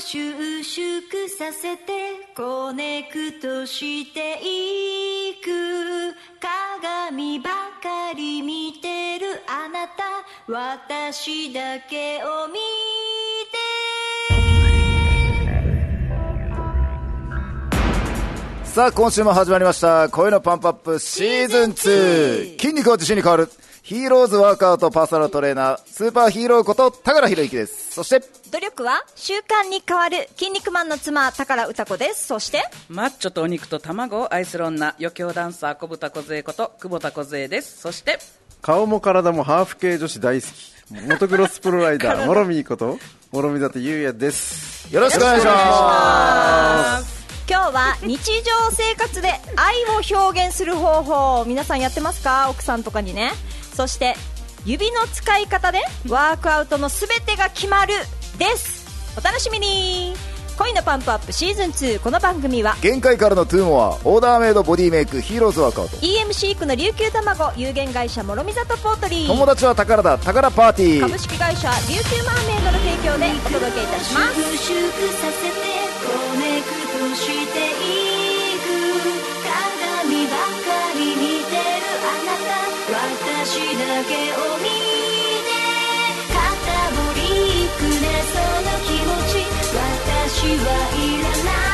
収縮させてコネクトしていく鏡ばかり見てるあなた私だけを見さあ、今週も始まりました。恋のパンプアップシーズン2。筋肉を自信に変わる。ヒーローズワークアウトパーソナルトレーナー、スーパーヒーローこと、高良博之です。そして、努力は習慣に変わる筋肉マンの妻宝歌子です。そしてマッチョとお肉と卵を愛する女余興ダンサー小豚小杖こと久保田小杖です。そして顔も体もハーフ系女子大好き。モトクロスプロライダーもろみーこともろみだとゆうやです。よろしくお願いします。今日は日常生活で愛を表現する方法皆さんやってますか？奥さんとかにねそして指の使い方でワークアウトのすべてが決まるです。お楽しみに。恋のパンプアップシーズン2この番組は限界からの two more、オーダーメイドボディメイク、ヒーローズワークアウト。EM シークの琉球卵有限会社諸見里ポートリー友達は宝だ、宝パーティー。株式会社琉球マーメイドの提供でお届けいたします。させてコネクトしていく。鏡ばかり見てるあなた私はいらない。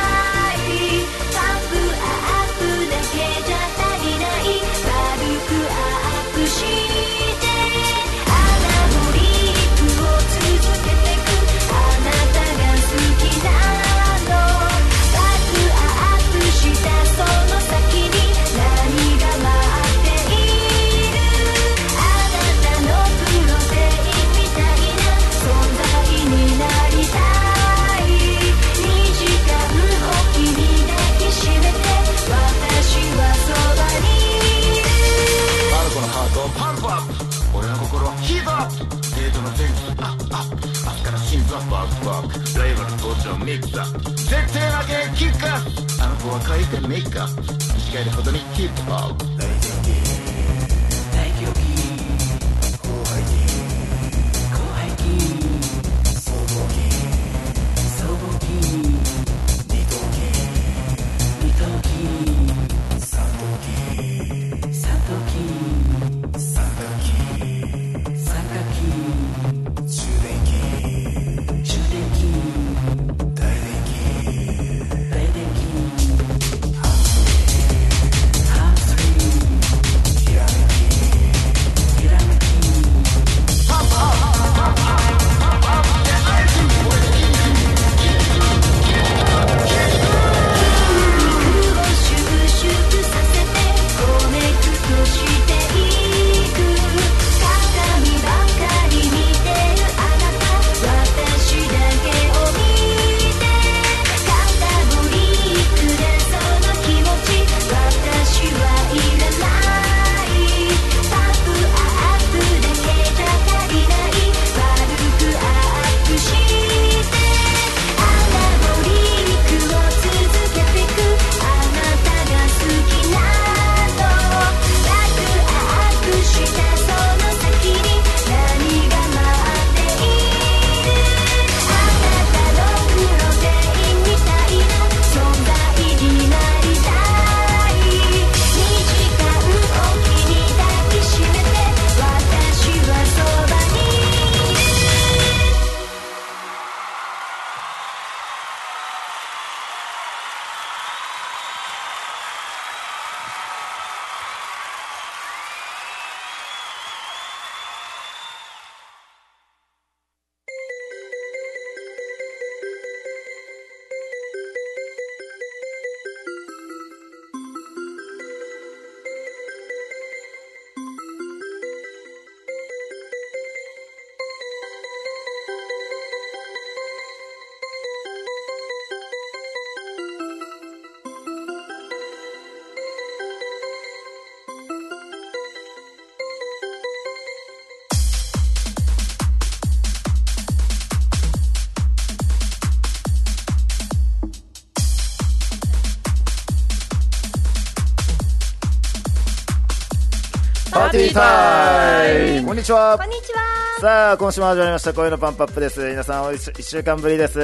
タイムこんにちは。こん。にちは。さあ今週も始まりました。声のパンプアップです。皆さんおいし一週間ぶりです。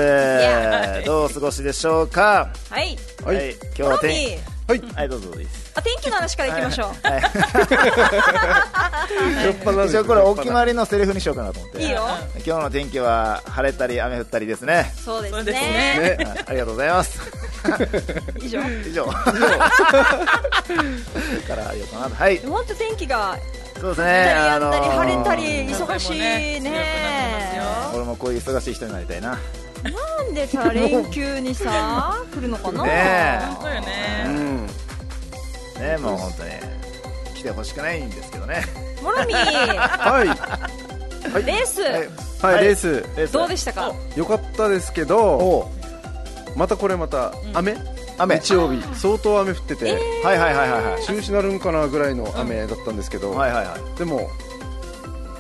どうお過ごしでしょうか？はい。はい、今日は天ーはい。はいどうぞどうぞ。いいですあ、天気の話からいきましょう。一応これお決まりのセリフにしようかなと思って。いいよ。今日の天気は晴れたり雨降ったりですね。そうですね。ね。はい。ありがとうございます 以上？以上。から言おうかな。はい。本当天気が、そうです降ね。ったりやんだり、あのー晴れたり、忙しいね。俺もこういう忙しい人になりたいな。なんでさ、連休にさ、来るのかな？ねえ。そうようね。ん。ねもう本当に。来てほしくないんですけどね。モロミー、はい。レース、はい。はい、レース。どうでしたか？良かったですけどまたこれまた雨？雨。日曜日。相当雨降ってて。はいはいはいはいはい。中止なるんかなぐらいの雨だったんですけど。はいはいはい。でも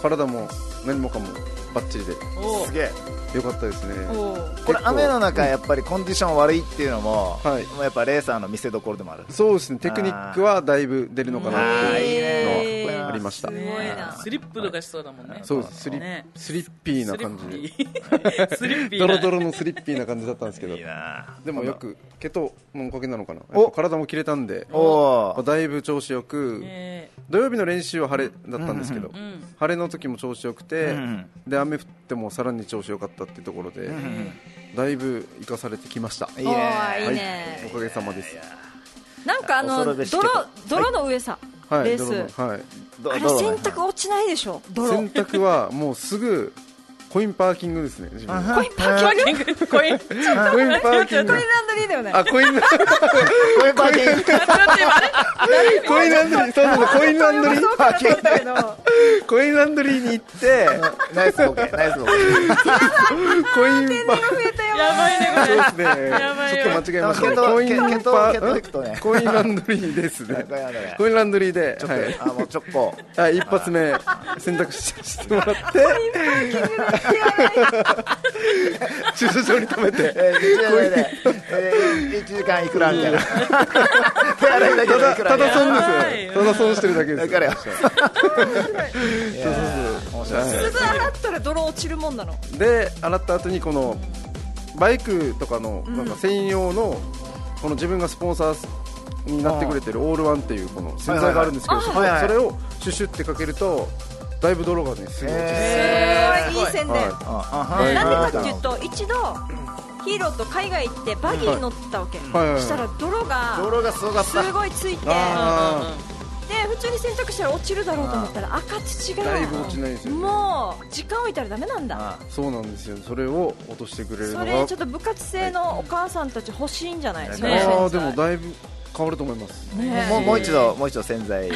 体も何もかもバッチリで。おすげえ。良かったですね。これ雨の中やっぱりコンディション悪いっていうのも、はい。もうやっぱレーサーの見せ所でもある。そうですね。テクニックはだいぶ出るのかなっていうのはありました。すごいな。スリップとかしそうだもんね。そうです。スリ,、ね。スリッピーな感じ。でスリッピー。ドドロドロのスリッピーな感じだったんですけど。いいな。でもよく毛とのおかげなのかな？体も切れたんでだいぶ調子よくえ。土曜日の練習は晴れだったんですけど、ーうん。晴れの時も調子よくて、うん。で雨降ってもさらに調子よかったっていうところで、だいぶ生かされてきました。いいね。おーい。いはいね。おかげさまです。なんかあの、泥、泥の上さ、はい。レース。はい。あれ洗濯落ちないでしょ？泥。洗濯はもうすぐコインパーキングですね自分コインパーキング？コイン。コインパーキング。コインランドリーだよね。あコインこういうパー。キングコインランドリー。そうそうそうコインランドリー。そうかなと思ったけど。コインランドリーに行って。ナイスボケナイスボケコインパー増えたよ。やばいね、これ。ちょっと間違えました。コインパけけどーけど行くとね。コインランドリーですね。コインランドリーでちょっと、はい。あもうちょっこはい、一発目選択ししてもらって。駐車場に止めて。えー、1時で、えー、1時間いくらみたいな。ただ損やばいですよ。ただ損してるだけですだからよ。そう面白い。ですすぐ洗ったら泥落ちるもんなの。で洗った後にこのバイクとかのなんか専用のこの自分がスポンサーになってくれてるオールワンっていうこの洗剤があるんですけどそこはいはいはい。それをシュシュってかけるとだいぶ泥がねすぐ落ちてえすごいい。い宣伝。なんでかっていうと一度ヒーローと海外行ってバギーに乗ったわけ、はい。はい。そしたら泥が泥がすごかった。すごいついてであ普通に洗濯したら落ちるだろうと思ったら赤土がだいぶ落ちないですよね。もう時間置いたらダメなんだ。あそうなんですよ。それを落としてくれるのがそれちょっと部活生のお母さんたち欲しいんじゃないそのね。洗剤。ああでもだいぶ変わると思います。ねもうもう一度もう一度洗剤。オ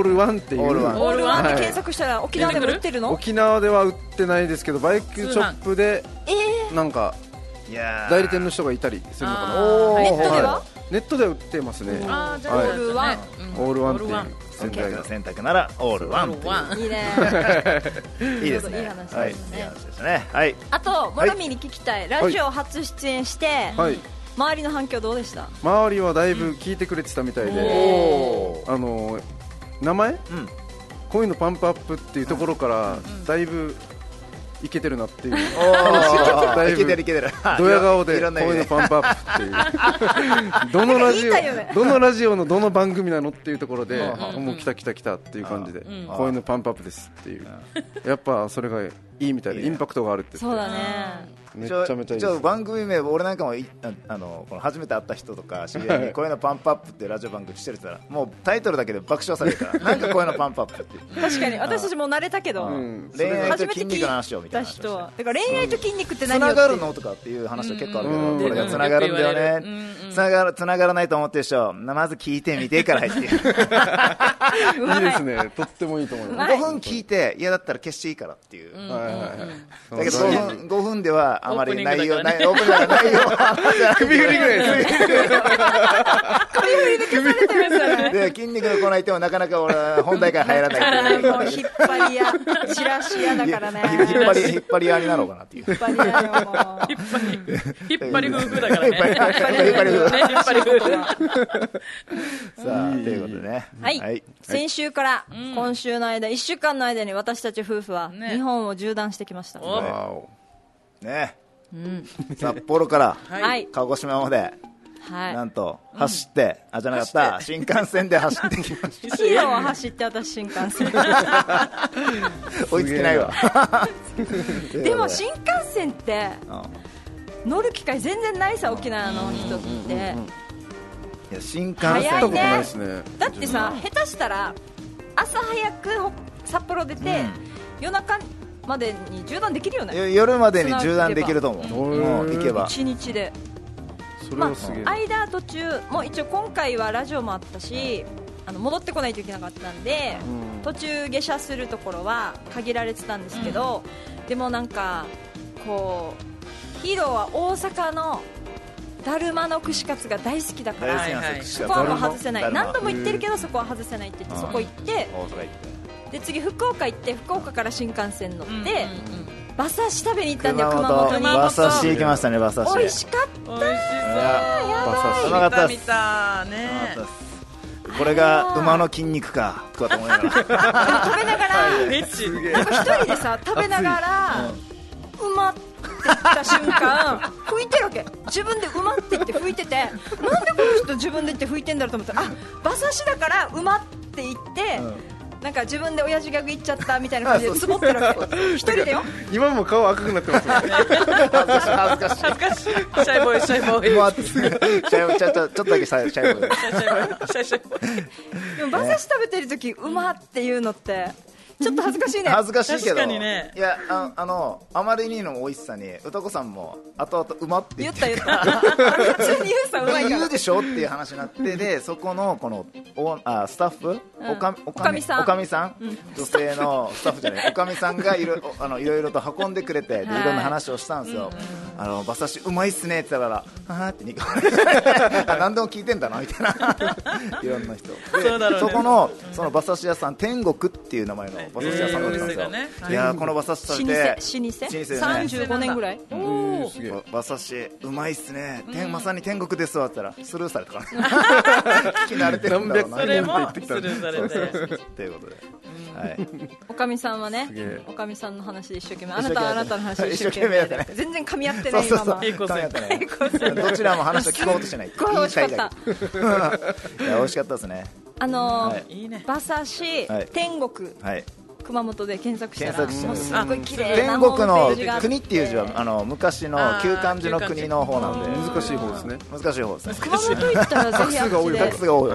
ールワンっていう。オールワン。オールワンってはい。検索したら沖縄でも売ってるの？沖縄では売ってないですけどバイクショップでえなんかいやー。代理店の人がいたりするのかな。ネットでは？ネットでは売ってますね。あーじゃあはい。オールワン。オールワンって洗剤が。洗濯ならオールワンいう。オールワン。ーいいね。いいですね。い。い話ですね。はい。あとモロミーに聞きたい。ラジオ初出演して、はい。周りの反響どうでした？周りはだいぶ聞いてくれてたみたいで。おあの名前？うん。恋のパンプアップっていうところからだいぶいけてるなっていう。おだいぶ。ドヤ顔でいろんな意味恋のパンプアップっていう。どのラジオどのラジオのどの番組なのっていうところでうん。もう来た来た来たっていう感じで。ん。恋のパンプアップですっていう。やっぱそれがいいみたいでインパクトがあるって言って。そうだね。めっちゃめちゃいい番組名俺なんかもいああのこの初めて会った人とか 知り合いにこういうのパンプアップってラジオ番組してるって言ったらもうタイトルだけで爆笑されるから なんかこういうのパンプアップって確かに私たちも慣れたけど、うん。恋愛と初めて聞い筋肉の話をみたいたなだから恋愛と筋肉ってつ何よって。ながるのとかっていう話は結構あるけうんどこれがつながるんだようんうんうねん。つながるつながらないと思ってる人まず聞いてみてから入って。い。いですね。とってもいいと思います。5分聞いて嫌だったら消していいからっていう。はいはいはいだけど5分 ,5 分でははあまり内容、ね内オープニングだから内容は首振りぐらいですで筋肉のコーナー行ってもなかなか俺は本題から入らない もう引っ張りやチラシ屋だからね。引っ張り引っ張り屋になろうかなっていう。引っ張り屋よもう引っ張り、引っ張り夫婦だからね。引っ張り引っ張り引っ張りね。引っ張り夫婦。さあということでね。はい、先週から今週の間、1週間の間に私たち夫婦はね。日本を縦断してきました。お。わお。ね。札幌からはい、鹿児島まで。はい、なんと走ってあじゃなかった。新幹線で走ってきましヒーローを走って私新幹線。た 追いつけないわ。でも新幹線ってうん。乗る機会全然ないさ沖縄の人って。いや新幹早い線ことないねですね。だってさ下手したら朝早くほ札幌出て、夜中までに縦断できるよね。よ夜までに縦断できると思う。うん。もう行けば。一日で。まあ、間途中もう一応今回はラジオもあったしあの戻ってこないといけなかったんで、うん。途中下車するところは限られてたんですけど、でもなんかこうヒーローは大阪のだるまの串カツが大好きだからはいですよそこはもう外せない。何度も言ってるけどそこは外せないって言ってうん。そこ行って大阪行ってで次福岡行って福岡から新幹線乗って、うんうん馬刺し食べに行ったんだよ熊熊本。に本。馬刺し行きましたね馬刺し。美味しかった。美味しそう。馬刺しうまかったっす見た見たね。これが馬の筋肉かとかと思いながら。食べながら。なんか一人でさ食べながらうまって言った瞬間吹いてるわけ。自分でうまって言って吹いててなんでこの人自分で言って吹いてんだろうと思ったらあ馬刺しだからうまって言って、なんか自分で親父ギャグ言っちゃったみたいな感じでつぼってるわけ。一人でよ。今も顔赤くなってますよね。恥ずかしい。恥ずかしい。恥ずかしい。シャイボーイ、シャイボーイ。うまってシャイボちょっとちょっとだけシャイボーイ。シャイシャイボーイシャイシャイボーイ。でも馬刺し食べてる時うまっていうのってちょっと恥ずかしいね。恥ずかしいけど。確かにね。いやああのあまりにの美味しさに歌子さんも後々うまって言って言った言った。普通に言うさうまいから。言うでしょっていう話になってでそこのこのおあスタッフ、おかおおかみさん。おかみさん、女性のスタッフじゃない。おかみさんがいろおあのいろいろと運んでくれてでい。はいろんな話をしたんですよ、あの馬刺しうまいっすねって言ったらはーってニコあ何でも聞いてんだなみたいな。いろんな人。でそこのその馬刺し屋さん天国っていう名前の馬刺し屋さんだったんですよ、いやーこの馬刺し食べて老舗？老舗老舗ですね。35年ぐらい？おー。すげえ。馬刺しうまいっすね、天まさに天国ですわって言ったら。スルーされたから。聞き慣れてるんだろうな。それもってきたスルーされて。ということで、はい、おかみさんはねおかみさんの話で一生懸命。あなたはあなたの話で 一生懸命やってね命全然噛み合ってないまま。平行線。噛み合ってない。どちらも話を聞こうとしない。ごい美味しかった。美味しかったですね。あの。馬刺しはい。天国。はい熊本で検索したらすっごい綺麗天なホーム国の国っていう字はあの昔の旧漢字の国の方なんで。難しい方ですね。難しい方ですね。熊本行ったらぜひあっち 画で 数が多い。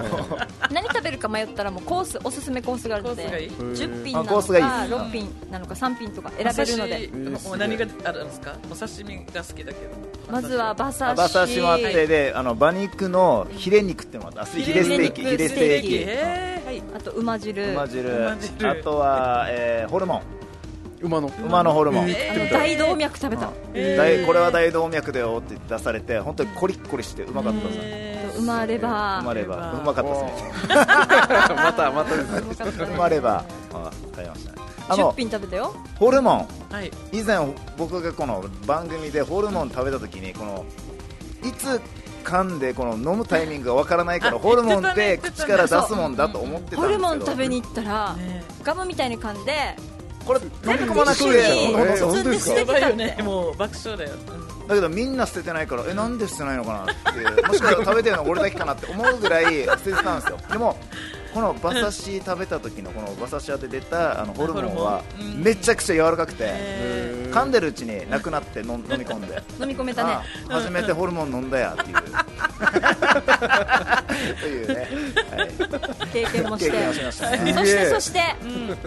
何食べるか迷ったらもうコースおすすめコースがあるのでコースがいい。10品なのかあコースがいい。6品なのか3品とか選べるので。お刺身何があるんですか？お刺身が好きだけど。まずは馬刺し。馬刺しもあってであの馬肉のヒレ肉っていうのもあってヒレステーキヒレステーキ。あと馬汁。馬汁。馬汁。あとは、えーホルモン。馬の。馬のホルモン、あの大動脈食べた。大これは大動脈だよって出されて本当にコリッコリしてうまかったですねへー。馬レバー。う まればうまかったですね。またまたですね。うまればあ食べましたねあ10の品食べたよ。ホルモン。はい。以前僕がこの番組でホルモン食べた時にこのいつ噛んでこの飲むタイミングがわからないからあホルモンって口から出すもんだと思ってたんですけど。ホルモン食べに行ったらねガムみたいに噛んでこれ飲み込まなくてシュにえー包んで捨ててた。ってね。もう爆笑だよ。だけどみんな捨ててないからえなんで捨てないのかなってもしかしたら食べてるの俺だけかなって思うぐらい捨ててたんですよ。でもこの馬刺し食べた時のこの馬刺し屋で出たあのホルモンはめちゃくちゃ柔らかくて。へ噛んでるうちになくなって飲飲み込んで。飲み込めたね。あ初めてホルモン飲んだやっていう。というね、はい、経験もして。ね。そしてそして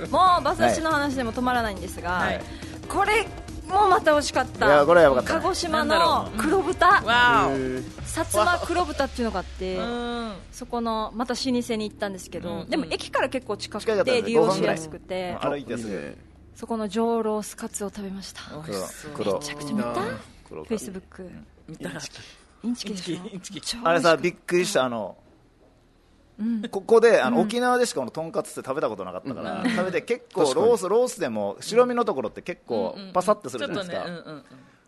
もう馬刺しの話でも止まらないんですが、はい。これもまた美味しかった。いやこれはやばかったね。鹿児島のう。黒豚。薩摩黒豚っていうのがあって。そこのまた老舗に行ったんですけど、うん。でも駅から結構近くて利用しやすくて。5分ぐらい歩いてすぐそこの上ロースカツを食べました。めちゃくちゃ見た？黒フェイスブック見たら。インチキ。あれさ美びっくりした。あの、ここであの、沖縄でしかこのとんかつって食べたことなかったから、食べて結構ロースロースでも白身のところって結構パサッとするじゃないですか、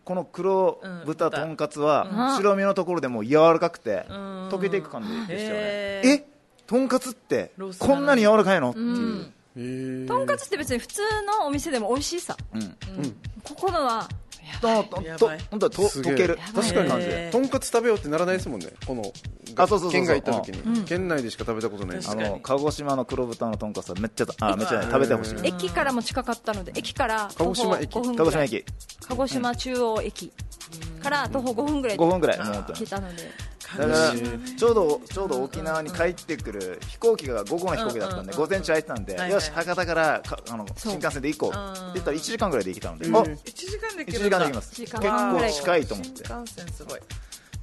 この黒豚うんとんかつは白身のところでもう柔らかくてん。溶けていく感じでしたよね。へえ？とんかつってこんなに柔らかいの？っていう、とんかつって別に普通のお店でも美味しいさ。うん。ここのはとと溶ける。確かに。感じとんかつ食べようってならないですもんね。このあそうそうそうそう。県外行った時に、県内でしか食べたことない。ですあの鹿児島の黒豚のとんかつはめっちゃあめっちゃね食べてほしい。うん駅からも近かったので駅から鹿徒歩児島駅。5分ぐらい。鹿児島駅。鹿児島中央駅から徒歩5分ぐらい5分ぐらいもう本当に。来たのでだからちょうどちょうど沖縄に帰ってくる飛行機が午後の飛行機だったんで、午前中空いてたんで、はいはい。よし博多からかあの新幹線で行こううんって言ったら1時間ぐらいで行けたので、うん。あ1時間で1時間で行きます。結構近いと思って。新幹線すごい。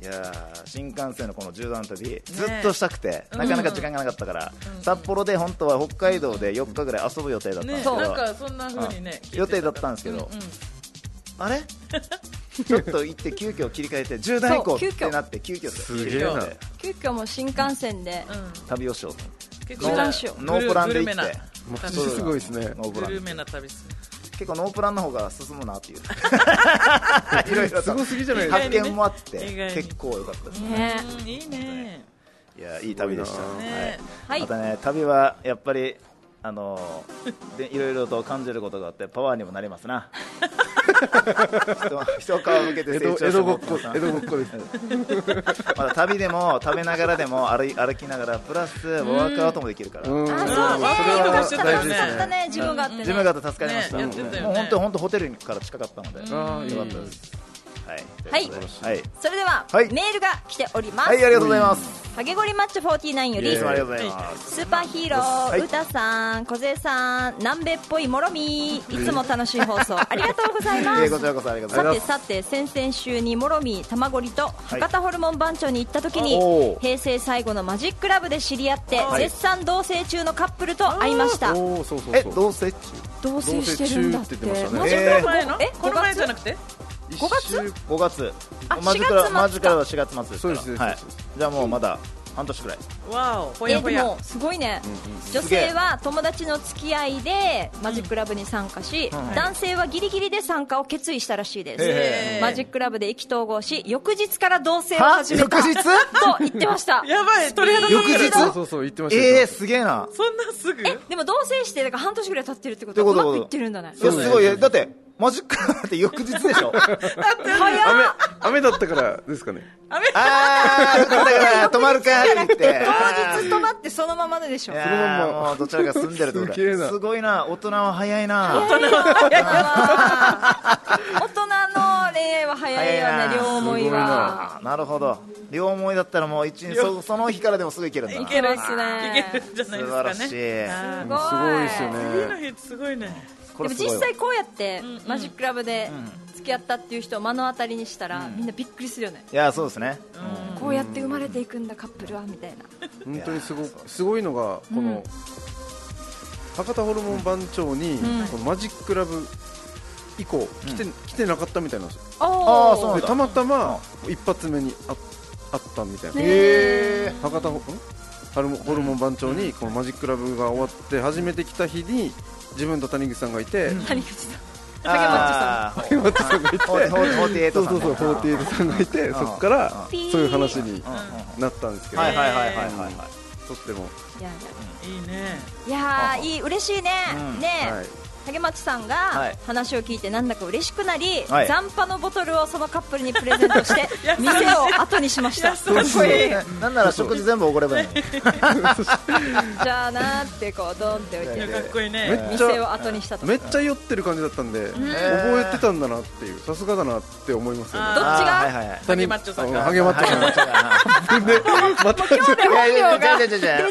いやー新幹線のこの縦断旅ずっとしたくて、なかなか時間がなかったから、札幌で本当は北海道で4日ぐらい遊ぶ予定だったんですけど、ねなんかそんな風にね予定だったんですけど。うんうんあれ？ちょっと行って急遽切り替えて縦断行こうそう急遽。ってなって急遽すげえな。急遽もう新幹線で。うん。旅をしようと。結縦断しよう。ノープランで行って。マジすごいですね。ノープラン。グルメな旅っすね結構ノープランの方が進むなっていう。いろいろと。すごすぎじゃないですか。発見もあって結構良かったですね。いいね。い。やいい旅でした、ねはい。またね旅はやっぱりあのでいろいろと感じることがあってパワーにもなりますな。人人を顔向けて江成長して戸江戸ごっもらってこ江戸ごっこです。まだ旅でも食べながらでも歩い歩きながらプラスワークアウトもできるから、うん。あそう。ねそれは大事ですね。ね自分があってね。自分が助かりました、本当本当ホテルから近かったので、ああいいよかったですはい。はい。それでははい。メールが来ております。はい、ありがとうございます。ハゲゴリマッチョ49よりスーパーヒーロはい。ー、うたさん、小勢さん、南米っぽいもろみ、いつも楽しい放送、ありがとうございます。さてさて先々週にもろみ玉ごりと博多ホルモン番長に行った時に、おー。平成最後のマジックラブで知り合って、はい。絶賛同棲中のカップルと会いました。そうそうえそう。同棲中？同棲してるんだって。って言ってましたね。マジックラブえー。この前のえこの前じゃな5くて？一5月？週5月。あマジカル4月末か。マジカルは4月末ですから。じゃあもうまだ半年くらい。わおほえやほや。でもすごいね、女すげえ。性は友達の付き合いでマジックラブに参加し、ん男性はギリギリで参加を決意したらしいです、マジックラブで意気投合し翌日から同棲をは始めた。翌日？と言ってました。やばい鳥肌翌日？そうそうそう言ってました。えー、よすげえな。そんなすぐ？でも同棲してだから半年ぐらい経ってるってことはうまくいってるんだね。いやすごい。だってマジックって翌日でしょ。雨雨だったからですかね。あーだから。泊まるかって言って。当日泊まってそのままででしょ。いやそのまんま。うどちらか住んでるってことすすごいな。大人は早いな。大人の恋愛は早いよね両思いは。な。るほど。両思いだったらもう一日そその日からでもすぐ行けるんだな。いけるそうですねいけるんじゃな。いですか素晴らしい。ねあすごいですよー次のね日すごいねでも実際こうやってマジックラブで付き合ったっていう人を目の当たりにしたらみんなびっくりするよね。いやそうですね。こうやって生まれていくんだカップルはみたいな。本当にすごすごいのがこの博多ホルモン番長にこのマジックラブ以降来て来てなかったみたいなんですよ。あー。そうなんだ。でたまたま一発目にああったみたいな。へえ博多ホん？ホルモンホルモン番長にこのマジックラブが終わって初めて来た日に自分と谷口さんがいて谷口さん。あー。谷口さんがいてフォーテフォーティエイトさんそうそうそう48さんがいてそこからそういう話にうんなったんですけどはいはいはいはいとってもいやいいねいやいやいい嬉しいねうんねはい影町さんはがい。話を聞いてなんだか嬉しくなりはい。残波のボトルをそのカップルにプレゼントして 店を後にしました。なんなら食事全部おごればいい じゃあなーってこうドンって置いて。かっこいいめね店を後にしたと。めっちゃ酔ってる感じだったんで覚えてたんだなっていうさすがだなって思いますよね。あどっちが？ハゲマッチョさんがあハゲマッチョさん。がでまた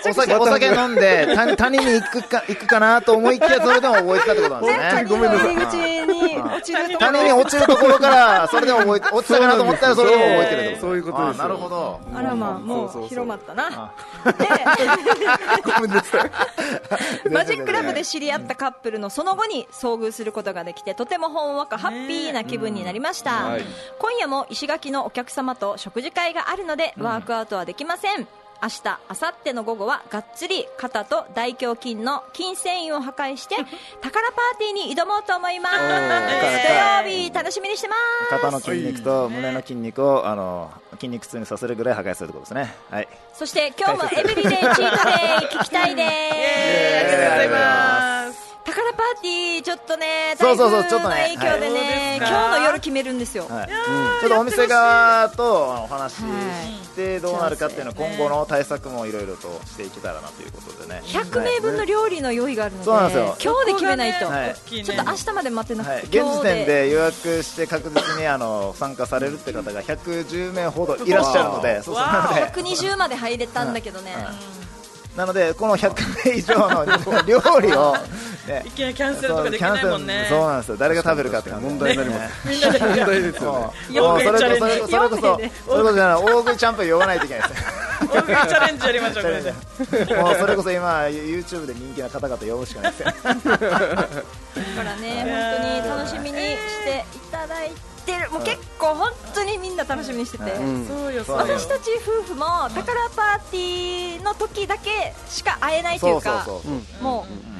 お酒お酒飲んで谷谷 に行くか行くかなと思いきやそれでも覚えてたってこことなんですね。他人の入り口に落ちるとこ他人に落ちるところからそれでも覚えて落ちたかなと思ったらそれでも覚えてるそういうことですなるほど。あらまあもそう広まったな。ごめんなさい。マジックラブで知り合ったカップルのその後に遭遇することができてとてもほんわかハッピーな気分になりました、はい。今夜も石垣のお客様と食事会があるのでワークアウトはできません、明日、明後日の午後はがっつり肩と大胸筋の筋繊維を破壊して 宝パーティーに挑もうと思います。ー土曜日楽しみにしてます。肩の筋肉と胸の筋肉をあの筋肉痛にさせるぐらい破壊するってことですね。はい。そして今日もエブリデイチートデイ聞きたいです。ありがとうございます宝パーティーちょっとねそうそうそう台風ちょっとねの影響でね、はい。今日の夜決めるんですよ、はい、ちょっとお店側とあのお話ししてどうなるかっていうのを今後の対策もいろいろとしていけたらなということでね。100名分の料理の用意があるので、そうなんですよ。今日で決めないと、ちょっと明日まで待ってなくて、はい、現時点で予約して確実にあの参加されるって方が110名ほどいらっしゃるのでそうそうなので。120まで入れたんだけどね、なのでこの100名以上の料理を、ね。いきなりキャンセルとかできないもんね。そうそうなんですよ。誰が食べるかって感じ。問題になりますみんなで問題ですよもね。うもうそれこそそれこそそれこそそれこそじゃない大食いチャンピオン呼ばないといけないですね。大食いチャレンジやりましょうこれで。もうそれこそ今 YouTube で人気な方々呼ぶしかないですよだからね本当に楽しみにしていただいてる。もう結構本当にみんな楽しみにしてて、うん。そうよそうそうよ。私たち夫婦も宝パーティーの時だけしか会えないといそううそうかそうう。んもう、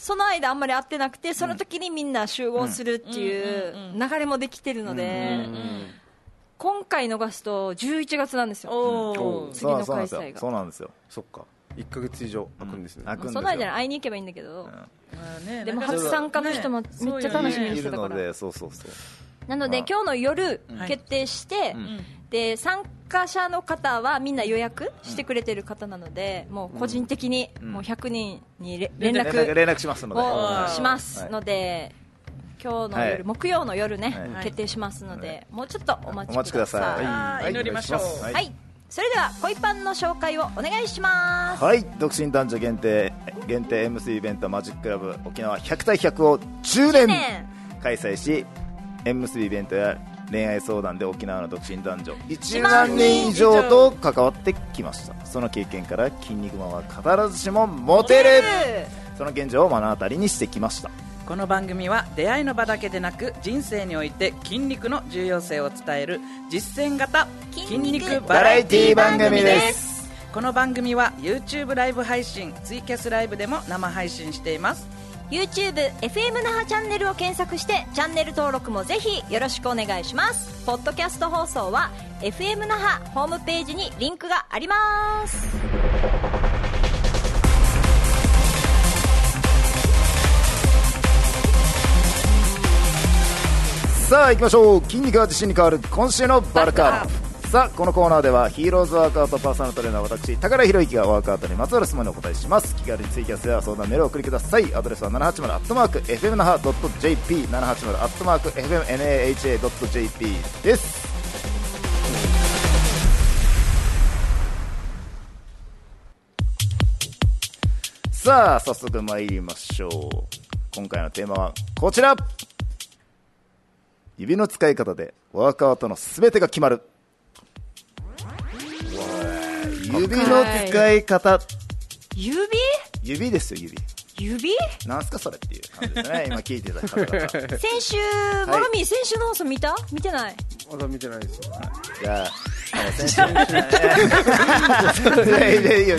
その間あんまり会ってなくてその時にみんな集合するっていう流れもできてるので、今回逃すと11月なんですよ。おお次の開催が。そうなんですよ。そっか。1ヶ月以上。空くんですね開くんですよ。その間に会いに行けばいいんだけど、でも初参加の人もめっちゃ楽しみにいしてたから、そうそうそうなのでまあ。今日の夜はい決定して、で参加者の方はみんな予約してくれてる方なので、もう個人的にもう100人にれ連連絡絡連絡しますので。をしますので、今日の夜、はい。木曜の夜ね、はい。決定しますので、もうちょっとお待お待ちくだちください。さい。あー祈りましょう。はい。はい、それでは恋パンの紹介をお願いします。はい。独身男女限定限定 MC イベントマジックラブ沖縄100対100を10年年。開催し MC イベントや恋愛相談で沖縄の独身男女。1万人以上と関わってきました。その経験から筋肉マンは必ずしもモテる。その現状を目の当たりにしてきました。この番組は出会いの場だけでなく人生において筋肉の重要性を伝える実践型筋肉バラエティ番組です。この番組は YouTube ライブ配信ツイキャスライブでも生配信しています YouTube FM 那覇チャンネルを検索してチャンネル登録もぜひよろしくお願いします。ポッドキャスト放送は FM 那覇ホームページにリンクがあります。さあ行きましょう。筋肉が自信に変わる今週のバルカーさあこのコーナーではヒーローズワークアウトパーソナルトレーナー私高良博之がワークアウトにまつわる質問にお答えします。気軽にツイキャスや相談メールを送りください。アドレスは780アットマーク FM 那覇 .jp 780アットマーク FMNAHA.jp です。さあ早速参りましょう。今回のテーマはこちら。指の使い方でワークアウトのすべてが決まる。指の使い方。指？指ですよ指。指？なんすかそれっていう感じですね。今聞いてた方々。先週モロミー先週の放送見た？見てない？まだ見てないですじゃああの先週。いやいやいやいや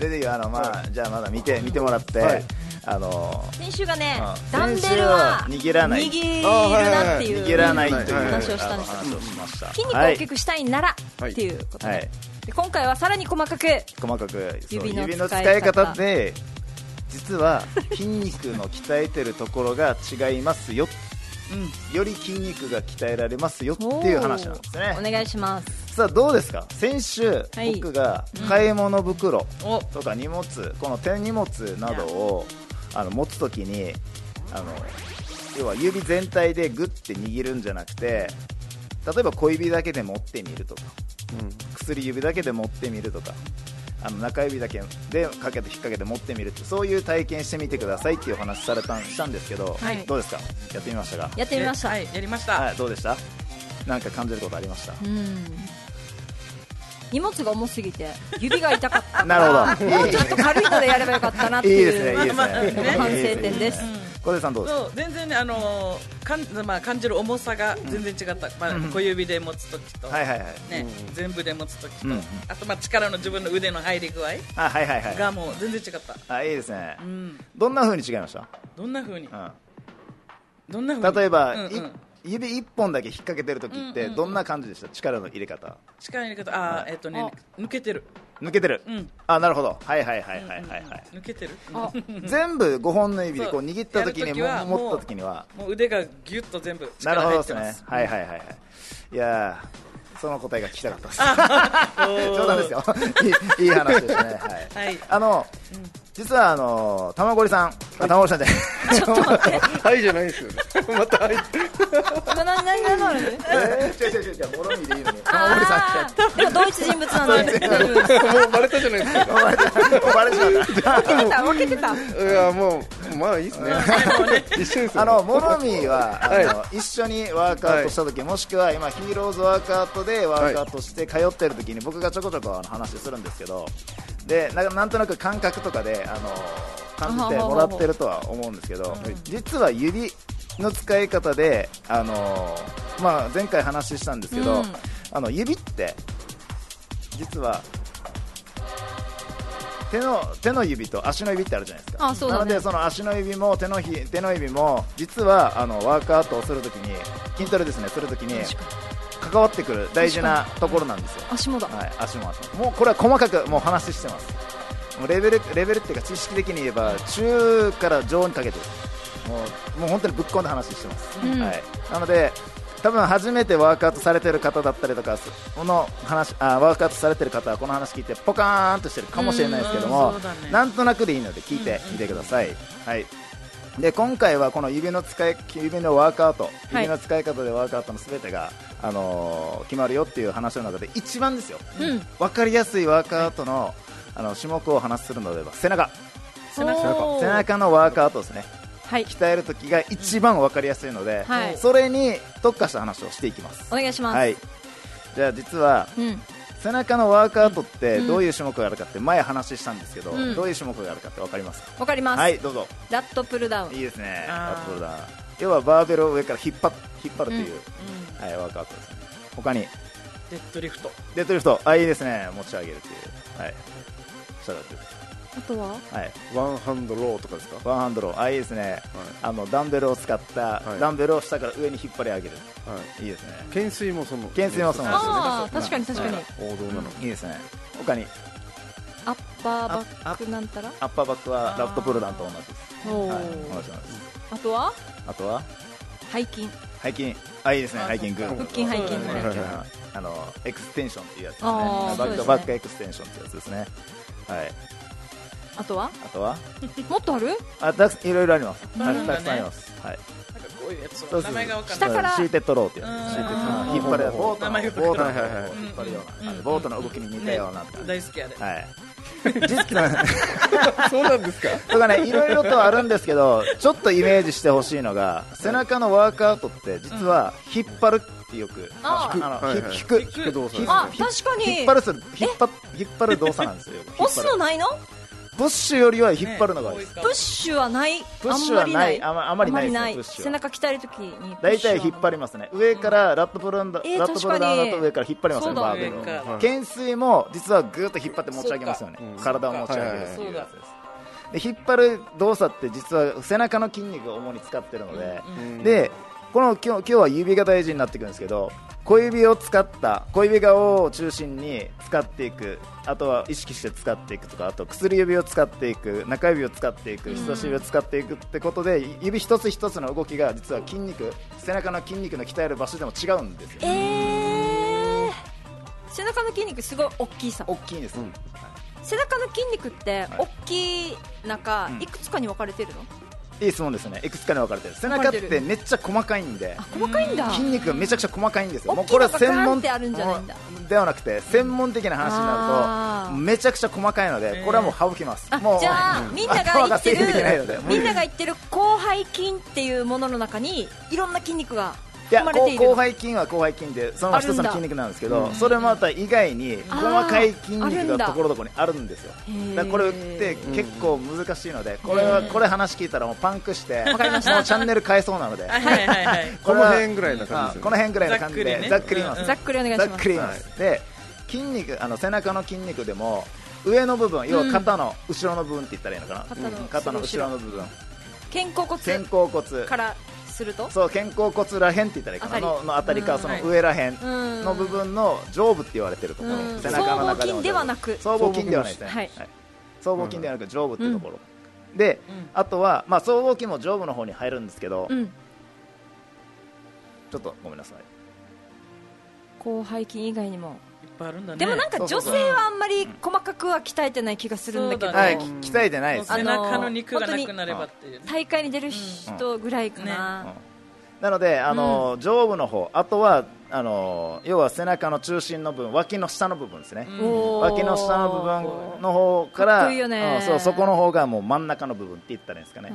全然いいよあのまあじゃあまだ見て見てもらって、はいあの先週がねあダンベルは握らない握るなっていう握らないという話をしたんですよあの話をしました筋肉を大きくしたいならっていうことはい、ではいで今回はさらに細かく細かく指の指の使い方で実は筋肉の鍛えてるところが違いますよ、より筋肉が鍛えられますよっていう話なんですね。お願いします。さあどうですか？先週、はい。僕が買い物袋お。とか荷物この手荷物などをあの持つときにあの要は指全体でグッて握るんじゃなくて例えば小指だけで持ってみるとか薬指だけで持ってみるとかあの中指だけでかけて引っ掛けて持ってみるってそういう体験してみてくださいっていうお話されたんしたんですけど、はい。どうですか？やってみましたか？やってみました、はいやりました、はいどうでした？なんか感じることありました？うん。荷物が重すぎて指が痛かった なるほど。もうちょっと軽いのでやればよかったなっていいですねいいですね。ね反省点です小出さんどうですか？そう全然ねあのーかんまあ感じる重さが全然違った、まあ小指で持つ時と、はいはいはい。ね全部で持つ時と、うんあとまあ力の自分の腕の入り具合あはいはいはい。がもう全然違った。あいいですね。うん。どんな風に違いました？どんな風に？うどんな風に？例えば、いうんうん。指一本だけ引っ掛けてる時ってどんな感じでした？力の入れ方。力の入れ方。あーえっとね抜けてる。抜けてる、うん。あなるほど。はいはいはいはいはいはい、抜けてる？あ。全部5本の指でこう握った時にも持った時には。もう腕がギュッと全部なる力ほどです。ね入ってます。はいはいはいはい。いやーその答えが聞きたかったです。冗談ですよ。いいいい話ですね。はい、はい。あの、実はあの玉森さん、あ玉森さんじゃない。はいじゃないですよね。またはい。今何何何何えー違う違う違う。違うもろみでいいのに玉森さんあーでも同一人物なんで大丈もうバレたじゃないですか。もうバレちまった。分けてた分けてた。いやもうまあいいですね。一緒ですよ、ね、あのモロミーはあの、は一緒にワークアウトした時、もしくは今ヒーローズワークアウトでワークアウトして通ってる時に僕がちょこちょこあの話するんですけどでななんとなく感覚とかであの感じてもらってるとは思うんですけど、実は指の使い方であの、まあ、前回話したんですけど、うん。あの指って実は手の手の指と足の指ってあるじゃないですか。ね。なのでその足の指も手のひ手の指も実はあのワークアウトをするときに筋トレですねするときに関わってくる大事なところなんですよ、足もだはい、足も足ももうこれは細かくもう話してます。もうレベルレベルっていうか知識的に言えば中から上にかけてもうもう本当にぶっ込んで話してます、うん。はい、なので多分初めてワークアウトされてる方だったりとかこの話あワークアウトされてる方はこの話聞いてポカーンとしてるかもしれないですけどうんも、ね。なんとなくでいいので聞いてみてください、はいで今回はこの指の使い指のワークアウト、はい。指の使い方でワークアウトのすべてが、あのー決まるよっていう話の中で一番ですよ、うん。分かりやすいワークアウトの,、あの種目をお話しするのでは背中。背中。背中。のワークアウトですね。はい。鍛える時が一番分かりやすいので、はい。それに特化した話をしていきます。お願いします、はい。じゃあ実はうん背中のワークアウトってうん。どういう種目があるかって前話したんですけど、うん。どういう種目があるかって分かります？かわかります、はいどうぞ。ラットプルダウン。いいですねラットプルダウン。要はバーベルを上から引っ張っ引っ張るという、はい、ワークアウトですね。他に？デッドリフト。デッドリフト。あいいですね。持ち上げるっていう。はい。下がってるあとは？はい。ワンハンドローとかですか？ワンハンドロー。あいいですね、あのダンベルを使った、はい。ダンベルを下から上に引っ張り上げる。はい。いいですね。懸垂もその懸垂もそうなんですよ。ああ確かに確かに、王道なの。いいですね。他に？アッパーバックなんたら？アッパーバックはラットプルダウンと同じです。はい。同じなんです。あとは？あとは？背筋背筋あいいですね。あ背筋グ。ー腹筋背筋あのエクステンションっていうやつですね。あーそうですね。バックバックエクステンションってやつですね。はいあとは？あとは？もっとある？あたいろいろあります。バルーンがねたくさんあります。はい。なんかこういうやつそうそう名前がわかんない。下から？シーテッドローってやつうん。シーテッド引っ張るボートのボートのはいはいはい。引っ張るようなうん。ボートの動きに似たような。大好きあれ。はい。実は そうなんですか？とかねいろいろとあるんですけどちょっとイメージしてほしいのが背中のワークアウトって実は引っ張るってよくああのはいはいひ引く引く。引く動作。引あ引確かに。引っ張るする引っ張引っ張る動作なんですよ。押すのないの？プッシュよりは引っ張るのが多い。ですねプッシュはない。プッシュはない。あんまりない。あまりないですね背中鍛えるときに大体引っ張りますね。上からラットプルンダ、えーラットプルダウンだと上から引っ張りますねバーベルを。懸垂も実はぐーっと引っ張って持ち上げますよね。体を持ち上げるいうやつです。で引っ張る動作って実は背中の筋肉を主に使ってるので、でこの今日今日は指が大事になってくるんですけど小指を使った小指側を中心に使っていく。あとは意識して使っていくとかあと薬指を使っていく中指を使っていく人差し指を使っていくってことで指一つ一つの動きが実は筋肉背中の筋肉の鍛える場所でも違うんですよ。えー、背中の筋肉すごい大きいさ大きいん。です、背中の筋肉って大きい中、うん。いくつかに分かれてるの？いい質問ですね。いくつかに分かれてる。背中ってめっちゃ細かいんで。あ細かいんだ、筋肉がめちゃくちゃ細かいんですよ。大きいのがガーン専門ってあるんじゃないんだ。ではなくて専門的な話になるとめちゃくちゃ細かいのでこれはもう省きます。あもうじゃあみんなが頭言ってるみんなが言ってる広背筋っていうものの中にいろんな筋肉がいや広背筋は広背筋でその一つの筋肉なんですけどそれまた以外に細かい筋肉がところどころにあるんですよ。ーだ。これって結構難しいのでこれはこれ話聞いたらもうパンクして もうチャンネル変えそうなので。この辺ぐらいな感じですあよね。この辺ぐらいな感じでざざっくり言います。ざっくりお願いします。で筋肉あの背中の筋肉でも上の部分要は肩の後ろの部分って言ったらいいのかな、肩の後ろの部分。肩甲骨。肩甲骨。からすると？そう肩甲骨らへんって言ったらいいかな。ののあたりかうんその上らへんうん。の部分の上部って言われてるところ、うん。背中の中でも筋ではなく僧帽筋ではないですね。はい。僧帽筋ではなく上部っていうところ、で、あとは、まあ、僧帽筋も上部の方に入るんですけど、うん。ちょっとごめんなさい。広背筋以外にもぱいあるんだね。でもなんか女性はあんまり細かくは鍛えてない気がするんだけどね。はいき鍛えてないです背ね中の肉がなくなればっていう。ね大会に出る人ぐらいかな、なので、あの上部の方あとはあの要は背中の中心の部分脇の下の部分ですね、おー脇の下の部分の方かからいいよね。うんそうそこの方がもう真ん中の部分って言ったらいいんですかね、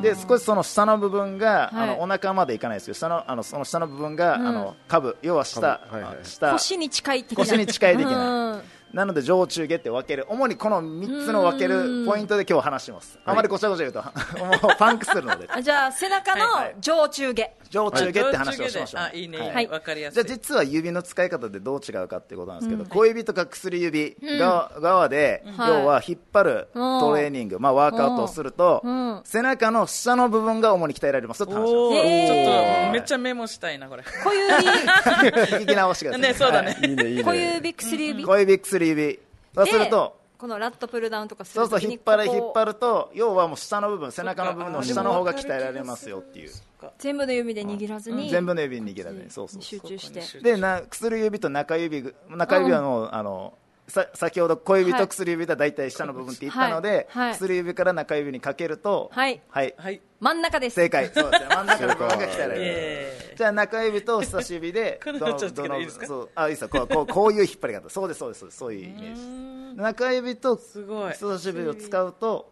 で少しその下の部分が、はい。あのお腹までいかないですけど下のあのその下の部分が、あの下部要は下、はいはい下。腰に近い的な。腰に近い的うなんなので上中下って分ける。主にこの3つの分けるポイントで今日話します。あまりごちゃごちゃ言うと。もうパンクするので。あじゃあ背中の上中下。上中下って話をしましょう、あい。いねいいはねわかりやすい。じゃあ実は指の使い方でどう違うかっていうことなんですけど、小指とか薬指側,、側で、はい。要は引っ張るトレーニング、まあ、ワークアウトをすると、うん。背中の下の部分が主に鍛えられますよって話なんおおへー。ちょっとめっちゃメモしたいなこれ。小指。で す聞き直してください。ねそうだね。小指薬指。小指薬指。そうするとでこのラットプルダウンとかすそうそう引っ張るここ引っ張ると要はもう下の部分背中の部分の下の方が鍛えられますよっていう。全部の指で握らずに。全部の指に握らずに。そうそう。集中して。でな薬指と中指ぐ中指はもう、あのさ先ほど小指と薬指が大体下の部分って言ったので、はい。はい。薬指から中指にかけるとはい。はい、はい。真ん中です。正解。そうですね。真ん中の部分が鍛えられるえじゃあ中指と人差し指で どのどのいいですか？そう。あいいですよ。こうこうこういう引っ張り方。そうですそうですそういうイメージ。中指とすごい。人差し指を使うと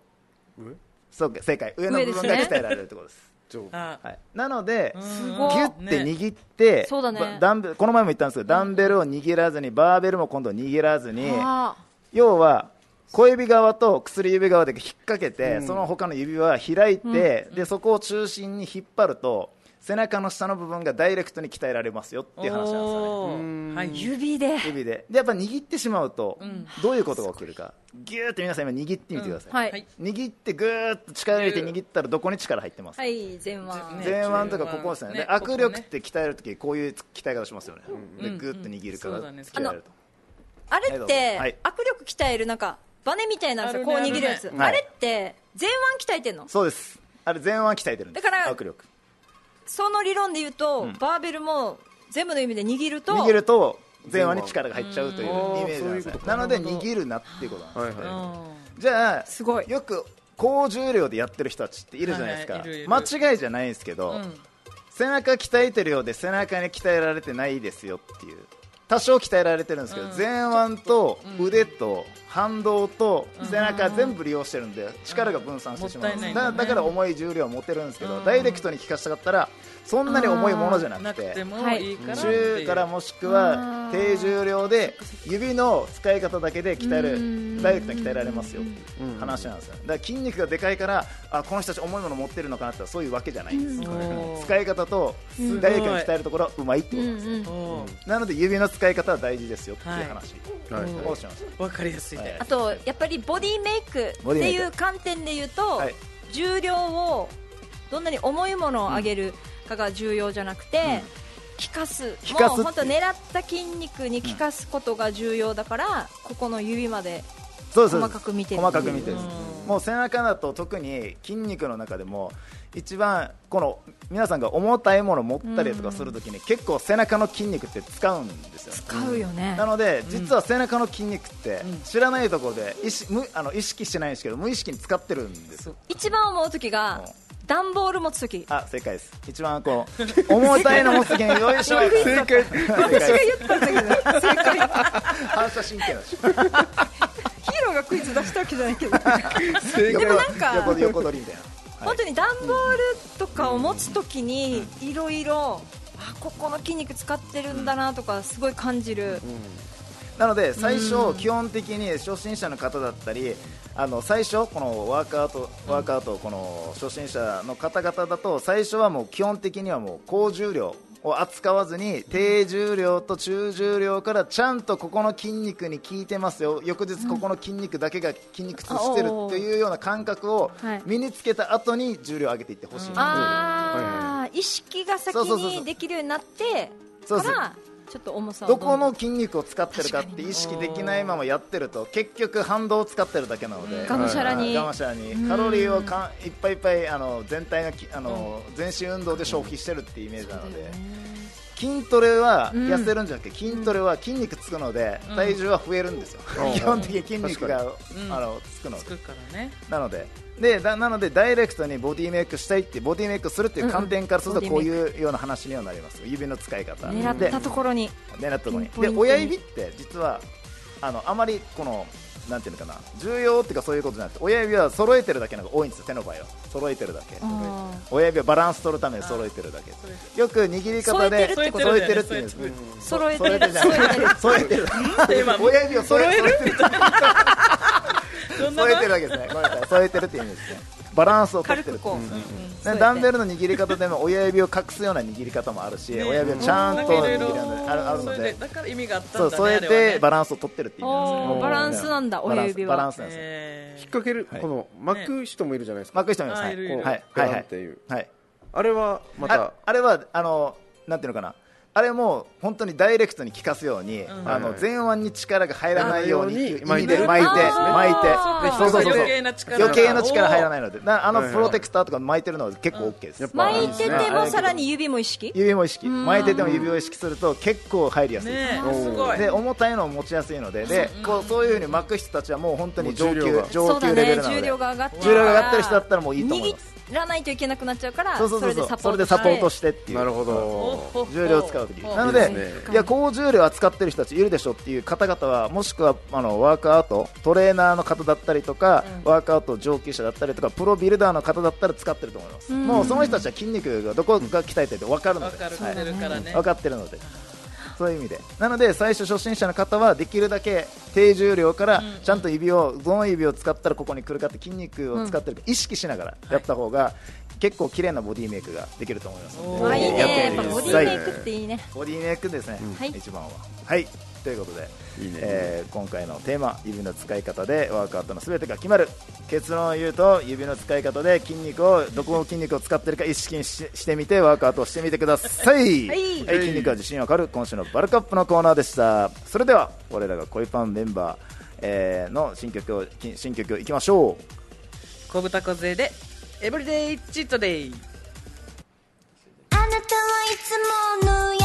上そう正解。上の部分が鍛えられるってことですはい、なので、すごい。ギュッて握って、そうだね。ばダンベルこの前も言ったんですけど、ダンベルを握らずに、バーベルも今度握らずに、あ。要は小指側と薬指側で引っ掛けて、その他の指は開いて、でそこを中心に引っ張ると、背中の下の部分がダイレクトに鍛えられますよっていう話なんですよね。はい。指で。指で。でやっぱ握ってしまうと、どういうことが起きるか、ギューって皆さん、今、握ってみてください。はい。はい。握ってぐーっと力入れて握ったら、どこに力入ってますか？はい前腕。ね前腕とかここですね。でね握力って鍛えるときこういう鍛え方しますよね、でグッと握るから。鍛えると、あれって、はい握力鍛えるなんかバネみたいなん。ですよ、こう握るやつ、あるねあれって前腕鍛えてんの？そうです。あれ前腕鍛えてるんです。だから握力その理論で言うと、バーベルも全部の指で握ると握ると前腕に力が入っちゃうというイうんメージなんですなので握るなっていうことなんです、はいはじゃあすごい。よく高重量でやってる人たちっているじゃないですか、はいい。るいる。間違いじゃないんですけど、うん。背中鍛えてるようで背中に鍛えられてないですよっていう多少鍛えられてるんですけど、前腕と腕と反動と背中全部利用してるんで力が分散してしまうんです、だから重い重量を持てるんですけど、ダイレクトに効かせたかったらそんなに重いものじゃなくて中からもしくは低重量で指の使い方だけで鍛えるダイレクトに鍛えられますよ。っていう話なんですよ。だから筋肉がでかいからあこの人たち重いもの持ってるのかなってそういうわけじゃないんです、使い方とダイレクトに鍛えるところはうまいってこと。なん。ですよ、おーなので指の使い方は大事ですよっていう話い。はい。をしました、わかりやすいね。はい。あとやっぱりボディメイクっていう観点で言うと、はい。重量をどんなに重いものを上げるかが重要じゃなくて、効かす。もう本当狙った筋肉に効かすことが重要だから、ここの指まで細かく見てる細かく見てる。もう背中だと特に筋肉の中でも一番この皆さんが重たいものを持ったりとかするときに結構背中の筋肉って使うんですよ。使うよね、なので実は背中の筋肉って知らないところで意識無あの意識してないんですけど無意識に使ってるんですよ。一番思う時が段ボール持つ時。あ正解です。一番こう 重たいの持つときによいしょ正解。私が言ったんだけど正解。射神経だし。ヒーローがクイズ出したわけじゃないけど。正解。はでもなんか横横取りみたいな。本当に段ボールとかを持つときにいろいろあここの筋肉使ってるんだなとかすごい感じる、なので最初、基本的に初心者の方だったりあの最初、このワークアウトワークアウトこの初心者の方々だと最初はもう基本的にはもう高重量を扱わずに低重量と中重量からちゃんとここの筋肉に効いてますよ。翌日ここの筋肉だけが筋肉痛してるっていうような感覚をはい。身につけた後に重量を上げていってほしい、あー意識が先にできるようになってからちょっと重さをどこの筋肉を使ってるかって意識できないままやってると結局反動を使ってるだけなので。がむしゃらに。がむしゃらに。カロリーをかいっぱいいっぱいあの全体がきあの全身運動で消費してるっていうイメージなので。筋トレはうん痩せるんじゃなくて筋トレは筋肉つくのでうん。体重は増えるんですよ。うん。基本的に筋肉がうんあのつくので。つくからね。なのででだなのでダイレクトにボディメイクしたいってボディメイクするっていう観点からするとうんこういうような話にはなります指の使い方。で狙ったところに。狙ったところに。で親指って実はあのあまりこのなんていうのかな。重要っていうかそういうことじゃなくて親指は揃えてるだけのが多いんですよ。手の場合は。揃えてるだけ。あ親指はバランス取るために揃えてるだけ。よく握り方で添えてるってこと添えてるって言うんで。す揃えてる。揃えてる。親指を揃えてる 添えてるわけですね。ごめんなさい。添えてるって意味ですね。バランスを取ってる軽くこう、うダンベルの握り方でも親指を隠すような握り方もあるし、親指をちゃんと握るのあるあるので。それだから意味があったんだねそう添えてバランスを取ってるって意味なんですよおーバランスなんだ親指は。バランスバランスなんですよ。え引っ掛ける、はい。この巻く人もいるじゃないですか、巻く人もいます。はい。はいペはい。はいランっていう、はい。あれはまあたあれはあのなんていうのかなあれも本当にダイレクトに効かすように、ん。あの前腕に力が入らないようにあ意のように味で巻いて。巻いてそうそうそう。そう余計な力が。余計な力入らないので。なあのプロテクターとか巻いてるのは結構 OK です、巻いててもさらに指も意識？指も意識。巻いてても指を意識すると結構入りやすい。です、ねおー。すごい。で重たいのを持ちやすいので。でこうそういうふうに巻く人たちはもう本当に上級上級レベルなので。重量が上がってる。人だったらもういいと思います。握らないといけなくなっちゃうからそうそうそうそう。それでサポートして。っていう。なるほおど。重量を使うときおなのでね。いや高重量扱ってる人たちいるでしょっていう方々はもしくはあのワークアウトトレーナーの方だったりとか、ワークアウト上級者だったりとかプロビルダーの方だったら使ってると思います、んもうその人たちは筋肉がどこが鍛えてるって分かるので。わかる。はい。てるからね。分かってるのでそういう意味で。なので最初初心者の方はできるだけ低重量からちゃんと指をどの指を使ったらここに来るかって筋肉を使ってるか意識しながらやった方が結構綺麗なボディメイクができると思います。のでやってね。やっぱみてください。ボディメイクっていいね。ボディメイクですね、はい。一番は。はいということで、いいねえー今回のテーマ指の使い方でワークアウトのすべてが決まる。結論を言うと指の使い方で筋肉をどこの筋肉を使ってるか意識ししてみてワークアウトをしてみてください、はい。筋肉は自信わかる。今週のバルカップのコーナーでした。それでは我らが恋パンメンバー、えーの新曲をき新曲いきましょう。小豚小杖でエブリデイチートデイあなたはいつもぬや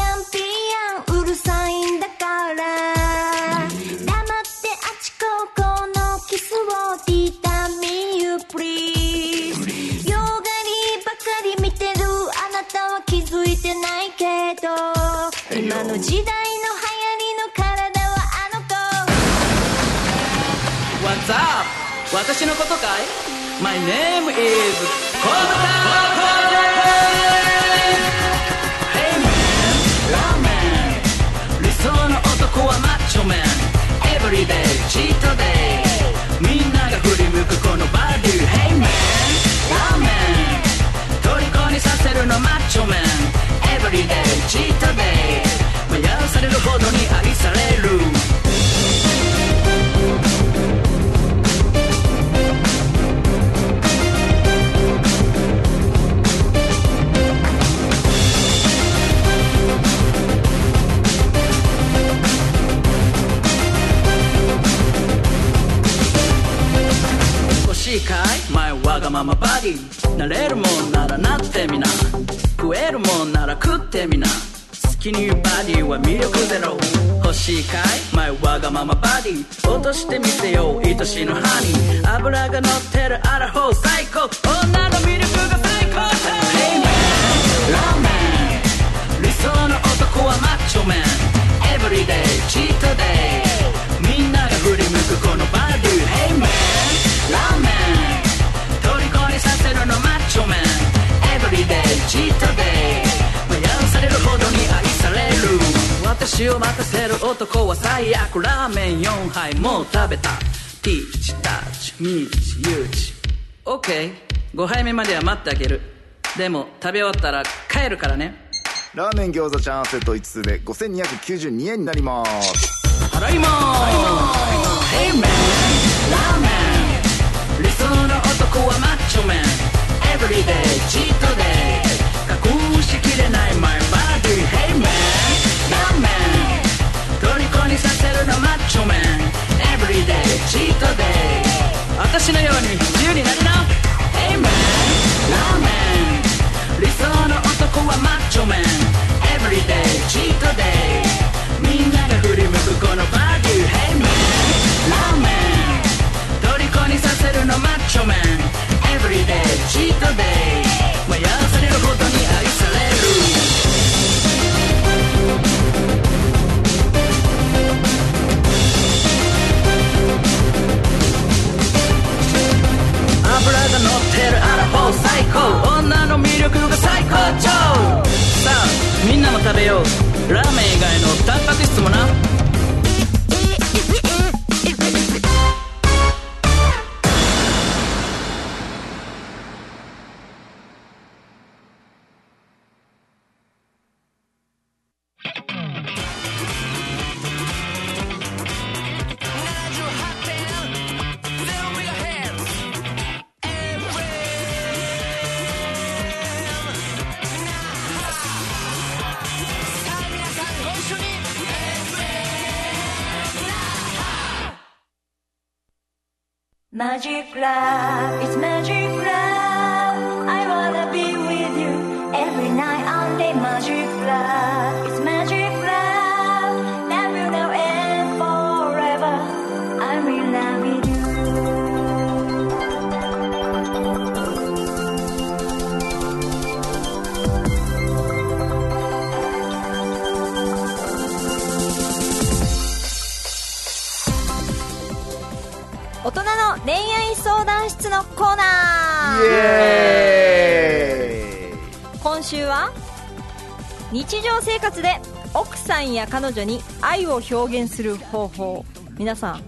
私のことかい ?My name is 小豚小杖 Hey man, ramen 理想の男はマッチョメン Everyday, cheat day みんなが振り向くこのバデュ Hey man, ramen 虜にさせるのマッチョメン Everyday, cheat day ままバディなれるもんならなってみな。食えるもんなら食ってみな。好きに言うバディは魅力ゼロ。欲しいかい？前わがままバディ落としてみせよ。う愛しのハニー油が乗ってるアラフォー最高。女の魅力が最高だ Hey man ラーメン。理想の男はマッチョメン。Everyday cheat day み腰を任せる男は最悪ラーメン4杯もう食べた。ティーチタッチミーチユーチ。OK5 杯目までは待ってあげる。でも食べ終わったら帰るからね。ラーメン餃子チャンセット5つで5292円になります。払いまーす。Hey man ラーメン。理想の男はマッチョメン。Everyday チートデイにさせるのマッチョメン。Everyday チートデイ私のように自由になるな Hey man ラーメン理想の男はマッチョメン。Everyday チートデイみんなが振り向くこのバデュ Hey man ラー。メン虜にさせるのマッチョメン。Everyday チートデイ最高。女の魅力が最高潮。さあみんなも食べよう。ラーメン以外のタンパク質もな。マジックラブ It's magic 週は日常生活で奥さんや彼女に愛を表現する方法。皆さん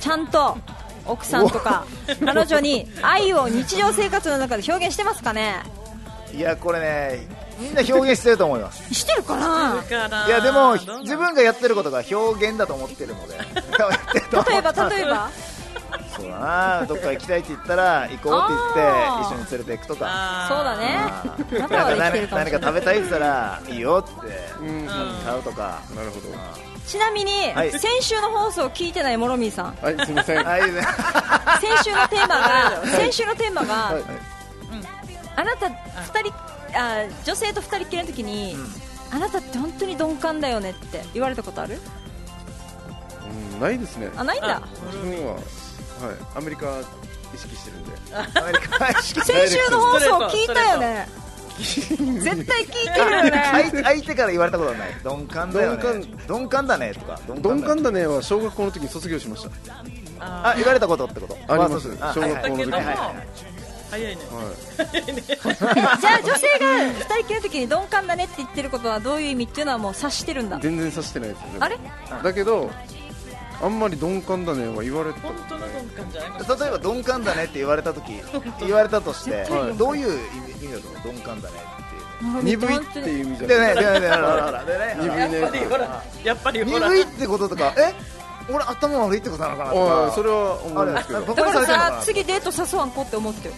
ちゃんと奥さんとか彼女に愛を日常生活の中で表現してますかね？いやこれねみんな表現してると思います。してるかな？いやでも自分がやってることが表現だと思ってるので。例えば例えば？そうだな。どっか行きたいって言ったら行こうって言って一緒に連れて行くとか。そうだね。なかもしれない。何何か食べたいって言ったらいいよって。うん。買うとか。なるほど。ちなみに、はい。先週の放送を聞いてないモロミーさん。はいすみません。先週のテーマが先週のテーマが、はい。あなた二人あ女性と二人っきりの時に、あなたって本当に鈍感だよねって言われたことある？うんないですね。あないんだ。自分ははいアメリカ意識してるんで。アメリカ意識先週の放送聞いたよね。絶対聞いてるよね。相 手相手から言われたことはない。鈍感だよね。鈍鈍感だねとか。鈍鈍感だだねは小学校の時に卒業しました。あ言われたことってこと？あります。あ小学校の時に。だけどもはい。はいはい。早いね。はじゃあ女性が二人っきりの時に鈍感だねって言ってることはどういう意味っていうのはもう察してるんだ。い全然さしてないですよあれ？だけどあんまり鈍感だねは言われた。本当の鈍感じゃない例えば鈍感だねって言われた時 言われたとしてはいどういう意味意味だと思う？鈍感だねって。い。う鈍いっていう意味じゃでない。ねでねでねでね鈍いね。やっぱりほらやっぱりほら。鈍いってこととかえ？俺頭悪いってことなのかなとか。それは思うんですけど。あれだからさ次デート誘わんこって思ってよ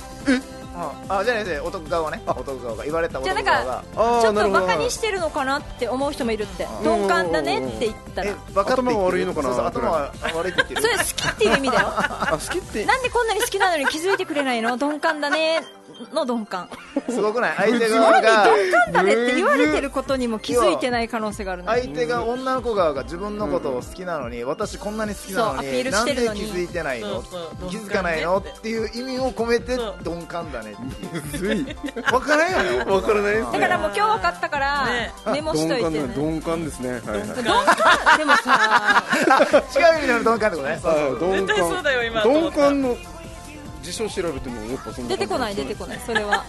あじゃあね男側ね。男側が。言われたじゃあなんかあちょっとーなるほど。バカにしてるのかなって思う人もいるって。鈍感だねって言ったら。え分かって頭が悪いのかなそうそう頭が悪いって言ってる。それ好きっていう意味だよ。あ好きって。なんでこんなに好きなのに気づいてくれないの？鈍感だねの鈍感。すごくない？相手側が鈍感だねって言われてることにも気づいてない可能性があるの相手が女の子側が自分のことを好きなのに私こんなに好きなのになんで気づいてないの？そうそう。気づかないの？って。いう意味を込めて鈍感だねっい分 からんよね。分からないですね。だからもう今日分かったからね。メモしといてね。鈍感だ鈍感ですね。はいはい。鈍感？でもさ 違う意味での鈍感ってことね。そうそう鈍絶対そうだよ今と思鈍った。感の辞書調べてもやっぱそんな出てこない出てここない。それは。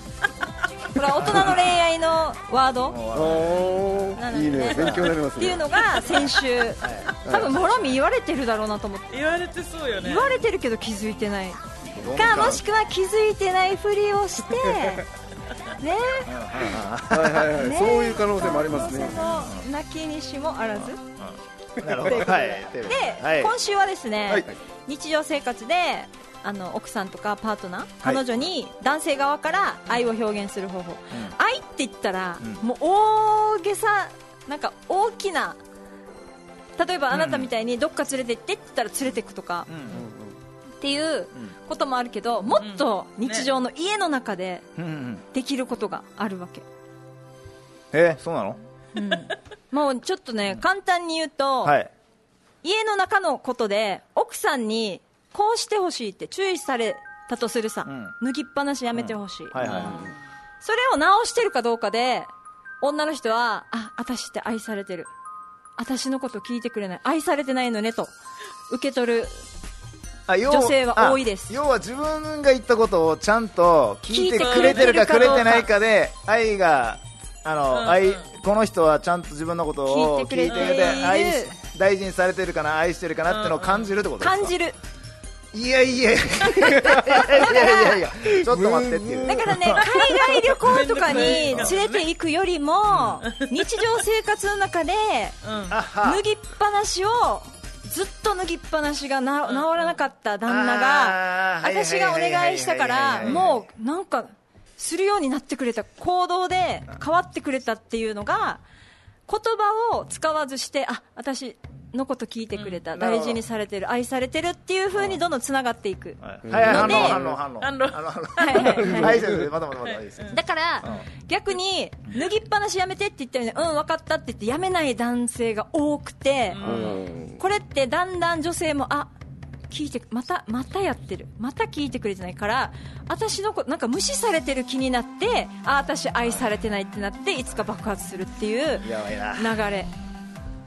これは大人の恋愛のワード。おー。いいね。勉強になりますね。っていうのが先週。多分もろみ言われてるだろうなと思って。言われてそうよね。言われてるけど気づいてない。かもしくは気づいてないふりをして。ね。はいはいはい。ね。そういう可能性もありますね。その泣きにしもあらず。なるほど。で、はい。今週はですね、はい。日常生活であの奥さんとかパートナー、彼女に男性側から愛を表現する方法、愛って言ったら、もう大げさなんか大きな例えばあなたみたいにどっか連れて行ってって言ったら連れて行くとか、っていうこともあるけどもっと日常の家の中でうん。うん。できることがあるわけ、えそうなの？もうちょっとね簡単に言うと、はい。家の中のことで奥さんにこうしてほしいって注意されたとするさ、うん。脱ぎっぱなしやめてほしい、はいはいそれを直してるかどうかで女の人はあ私って愛されてる。私のこと聞いてくれない。愛されてないのねと受け取る女性は多いです。あ要は自分が言ったことをちゃんと聞いてくれてるか聞いてくれてるかどうかくれてないかで愛があの、うんうん。愛この人はちゃんと自分のことを聞いてくれている。愛し大事にされてるかな愛してるかなってのを感じるってことですか、感じるいやいや。いやいやいやいやいやちょっと待ってっていう。だからね、海外旅行とかに連れて行くよりも、日常生活の中で、脱ぎっぱなしを、ずっと脱ぎっぱなしがな治らなかった旦那が、私がお願いしたから、もうなんか、するようになってくれた、行動で変わってくれたっていうのが、言葉を使わずして、あ、私のこと聞いてくれた、大事にされてる、愛されてるっていう風にどんどんつながっていく。はい。はい反応の でだから、逆に脱ぎっぱなしやめてって言ったらね、うん、分かったって言ってやめない男性が多くて、これってだんだん女性も、あ聞いてまたまたやってる。また聞いてくれてないから私のことなんか無視されてる気になってあ私愛されてないってなっていつか爆発するっていうやばいな。流れ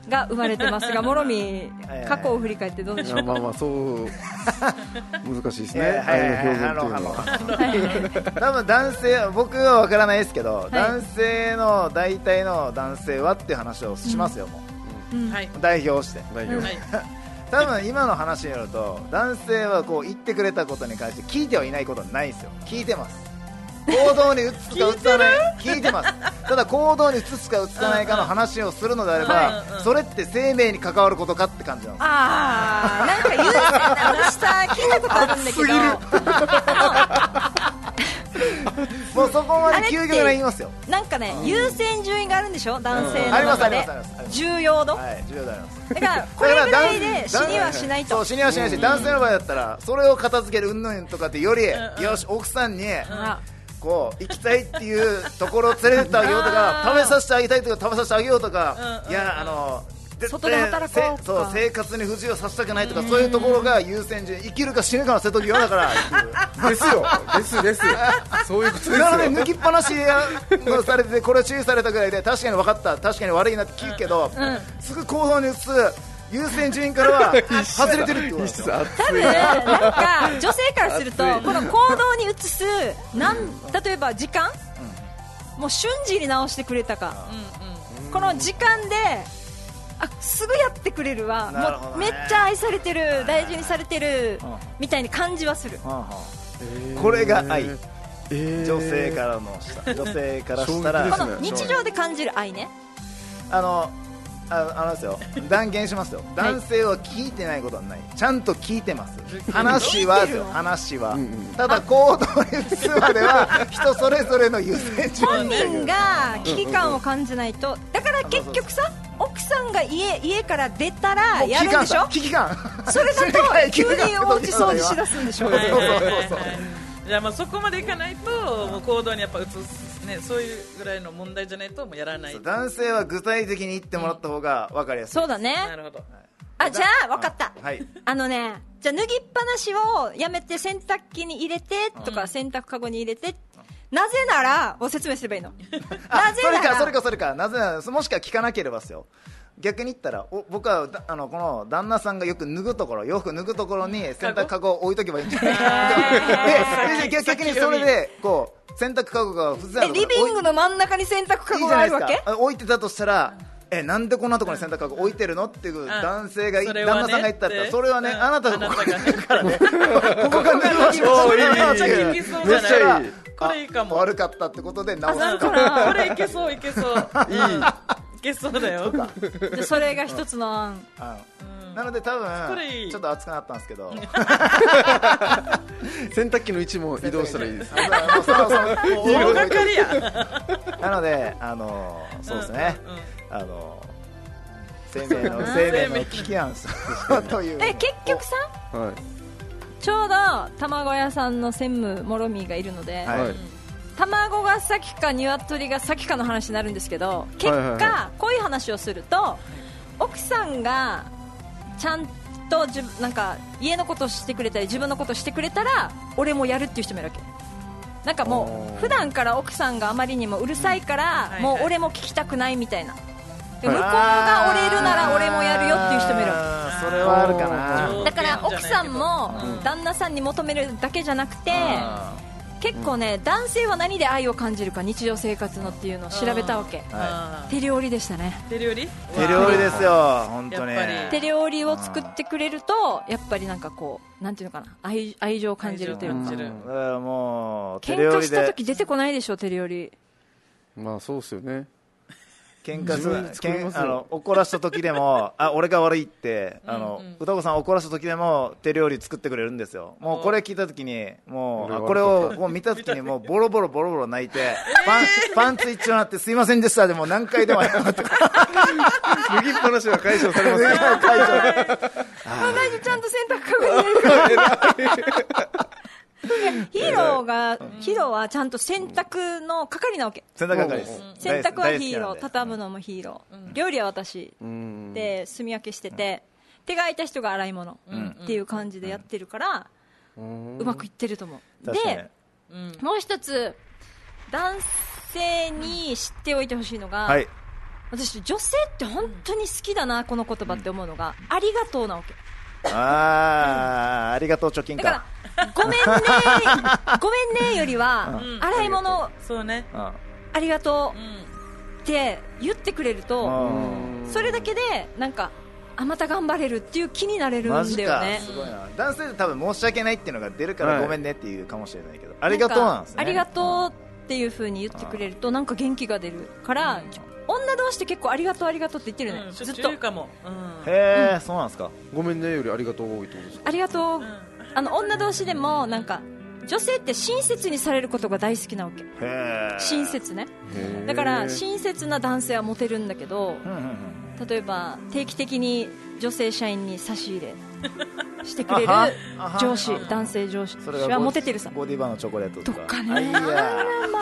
が生まれてますがもろみはいはい過去を振り返ってどうでしょう？まあまあそう 難しいですね。はい愛はいはいの表現っていうのは。多分男性僕は分からないですけど、い。男性の大体の男性はっていう話をしますよ、もはい。う代表して。代表。はい。多分今の話によると男性はこう言ってくれたことに関して聞いてはいないことはないんですよ。聞いてます行動に移すか移さない聞いてますただ行動に移すか移さないかの話をする。のであれば、うんうんそれって生命に関わる。ことかって感じなんですよあーなんか優先な私さ聞いたことある。んだけどもうそこまで究極な言いますよなんかね、優先順位がある。んでしょ男性の中で重要度、はい重要でありますだからこれぐらいで死にはしないとそう死にはしないし、男性の場合だったらそれを片付ける。うんぬんとかってより、うんよし奥さんに、あこう行きたいっていうところを連れてってあげようとか食べさせてあげたいとか食べさせてあげようとか、うんうんいやあの絶対外で働こうせとか。そう生活に不自由させたくないとか、そういうところが優先順位生きるか死ぬかの瀬戸際だからですよ。ですです。そういうことですよ。なので抜きっぱなしやされててこれ注意されたぐらいで確かに分かった。確かに悪いなって聞くけど、すぐ行動に移す優先順位からは 外れてるってことですよ多分なんか女性からするとこの行動に移すなん例えば時間、もう瞬時に直してくれたか、この時間であすぐやってくれるわ。ね。もうめっちゃ愛されてる大事にされてるうん。みたいに感じはする。はあはあこれが愛。えー。女性からのした女性からしたら。この日常で感じる愛ね。あのああのですよ。断言しますよ。男性は聞いてないことはない。ちゃんと聞いてます。話はですよ。話は、んうんただ行動に移すまでは人それぞれの優先順本位だけど人が危機感を感じないと。だから結局さ奥さんが家家から出たらやるんでしょ？危機感それだと急にお家掃除しだすんでしょ？そうそうそうそうじゃあまあそこまでいかないともう行動にやっぱ移すねそういうぐらいの問題じゃないともうやらない。男性は具体的に言ってもらった方が分かりやすい。そうだね。なるほど。あじゃあ分かった。はい。あのねじゃあ脱ぎっぱなしをやめて洗濯機に入れてとか洗濯かごに入れて。なぜならを説明すればいいの。あなぜなそれからそれかそれか。なぜならもしか聞かなければですよ逆に言ったらお僕はだあのこの旦那さんがよく脱ぐところ洋服脱ぐところに洗濯かごを置いとけばいいんじゃない でで逆逆にそれでこう洗濯かごが普通リビングの真ん中に洗濯かごがあるわけ？あ置いてたとしたらえなんでこんなところに洗濯かご置いてるの？っていう男性が旦那さんが言ったらそれはね、うん。あなたがここあなたがね。だから ね。ここがねおいいいいいめっちゃ聞きそうじゃないめっちゃいいこれいいかも。悪かったってことで直す。かかこれいけそういけそう。いいいけそうだよ。でそれが一つの案。なので多分ちょっと熱くなったんですけど。洗濯機の位置も移動したらいいです。大掛かりや。なのであのそうですね。うんうんあの生命の 生命の危機案という。え結局さはい。ちょうど卵屋さんの専務もろみがいるので、はい。はい卵が先か鶏が先かの話になるんですけど結果、こういう話をすると奥さんがちゃんと自分なんか家のことをしてくれたり自分のことをしてくれたら俺もやるっていう人もいるわけ。なんかもう普段から奥さんがあまりにもうるさいから、はいもう俺も聞きたくないみたいな。で向こうが折れるなら俺もやるよっていう人もいるそれはあるかな。だから奥さんもうん。旦那さんに求めるだけじゃなくてあ結構ね男性は何で愛を感じるか日常生活のっていうのを調べたわけ。あー手料理でしたね。手料理？手料理ですよ本当に。手料理を作ってくれるとやっぱりなんかこうなんていうのかな愛愛情を感じるというか。だからもう手喧嘩した時出てこないでしょ手料理。まあそうっすよね喧嘩す自分で作りますよ。けんあの怒らした時でもあ俺が悪いってあの、うんうん。歌子さん怒らした時でも手料理作ってくれるんですよ。もうこれ聞いた時にもうこれをもう見た時にもうボロボロボロボロ泣いて、パンパンツ一丁になってすいませんでしたでもう何回でも謝って。脱ぎっぱなしは解消されますよ会長同じちゃんと洗濯かごに入れる。か ら ヒーローがヒーローはちゃんと洗濯の係なわけ。洗濯係です。洗濯はヒーロー畳むのもヒーロー。料理は私。うん。で炭焼けしてて手が空いた人が洗い物っていう感じでやってるからうん。うまくいってると思う。でうん。もう一つ男性に知っておいてほしいのが、はい。私女性って本当に好きだなこの言葉って思うのが、ありがとうなわけあーありがとう貯金だかごめんねごめんねよりは、うん。洗い物そうね。うん。ありがとうって言ってくれると、うん。それだけでなんかあまた頑張れるっていう気になれるんマジかだよねすごいな。男性で多分申し訳ないっていうのが出るからはい。ごめんねっていうかもしれないけど。ありがとうなんですね。ありがとうっていう風に言ってくれるとなんか元気が出るから、女同士って結構ありがとうありがとうって言ってるね、うんずっと。かも。うん。へえそうなんですか。ごめんねよりありがとう多いってことですか。ありがとう、ん。あの女同士でもなんか女性って親切にされることが大好きなわけ。親切ね。だから親切な男性はモテるんだけどうんうんうん。例えば定期的に女性社員に差し入れ してくれる上司男性上司。それがはモテてるさ。ゴディバのチョコレートとか。とかね。ま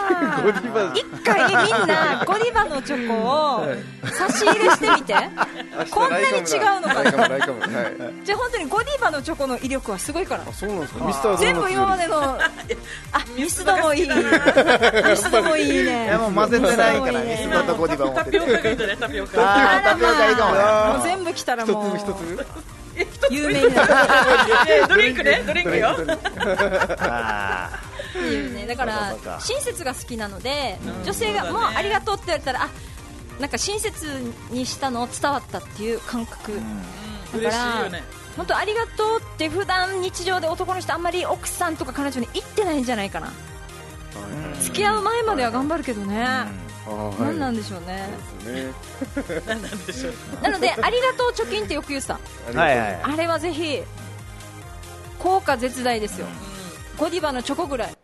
あ。一回みんなゴディバのチョコを差し入れしてみて。こんなに違うのかじゃあ本当にゴディバのチョコの威力はすごいから。あそうなんですか？ミスタードーナツ全部今までのあ ミスドもいい。ミスドもいいいねやもう混ぜてないからミス今ドとゴディバ持ってるタピオカがいいんじゃないタピオカ。あー。タピオカいいかも全部来たら一もう。粒一粒？有名にな。ドリンクねドリンクよ。ね。だから親切が好きなのでうん。女性がもうありがとうって言われたらあなんか親切にしたの伝わったっていう感覚。うん。嬉だからしいよね。本当ありがとうって普段日常で男の人あんまり奥さんとか彼女に言ってないんじゃないかな。付き合う前までは頑張るけどね何なんでしょうね。なんでしょう。なのでありがとう貯金ってよく言うさありがとう。はいはいあれはぜひ効果絶大ですよ。ゴディバのチョコぐらい。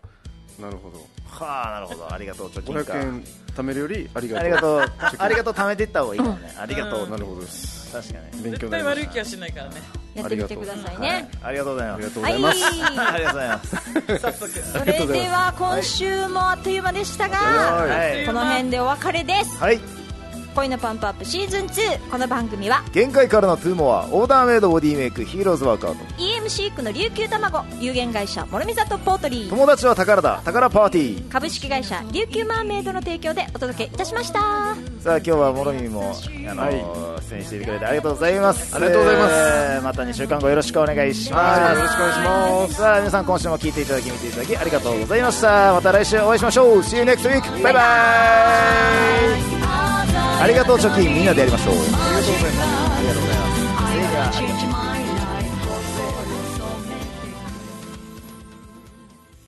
なるほど。はあなるほど。ありがとう貯金か。500円貯めるよりありがとう。ありがとう。ありがとう貯めていった方がいいかもね。ありがとう。なるほどです確かに。絶勉強になりまし対悪い気はしないからね。やってみてくださいね。ありがとうございたあります。はい。がとうございます。ありがとうございます。早速それでは今週もあっという間でしたが、はい。この辺でお別れです。はい恋のパンプアップシーズン2この番組は限界からのツーモアオーダーメイドボディメイクヒーローズワークアウト EM シークの琉球卵有限会社諸見里ポートリー。友達は宝だ宝パーティー。株式会社琉球マーメイドの提供でお届けいたしました。さあ今日は諸見もあの、はい、出演してくれてありがとうございます。ありがとうございます、えー、また2週間後よろしくお願いします。よろしくお願いします。さあ皆さん今週も聞いていただき見ていただきありがとうございました。また来週お会いしましょう。See you next week バイバイ。ありがとう貯金みんなでやりましょう。ありがとうございます。ありがとうございます。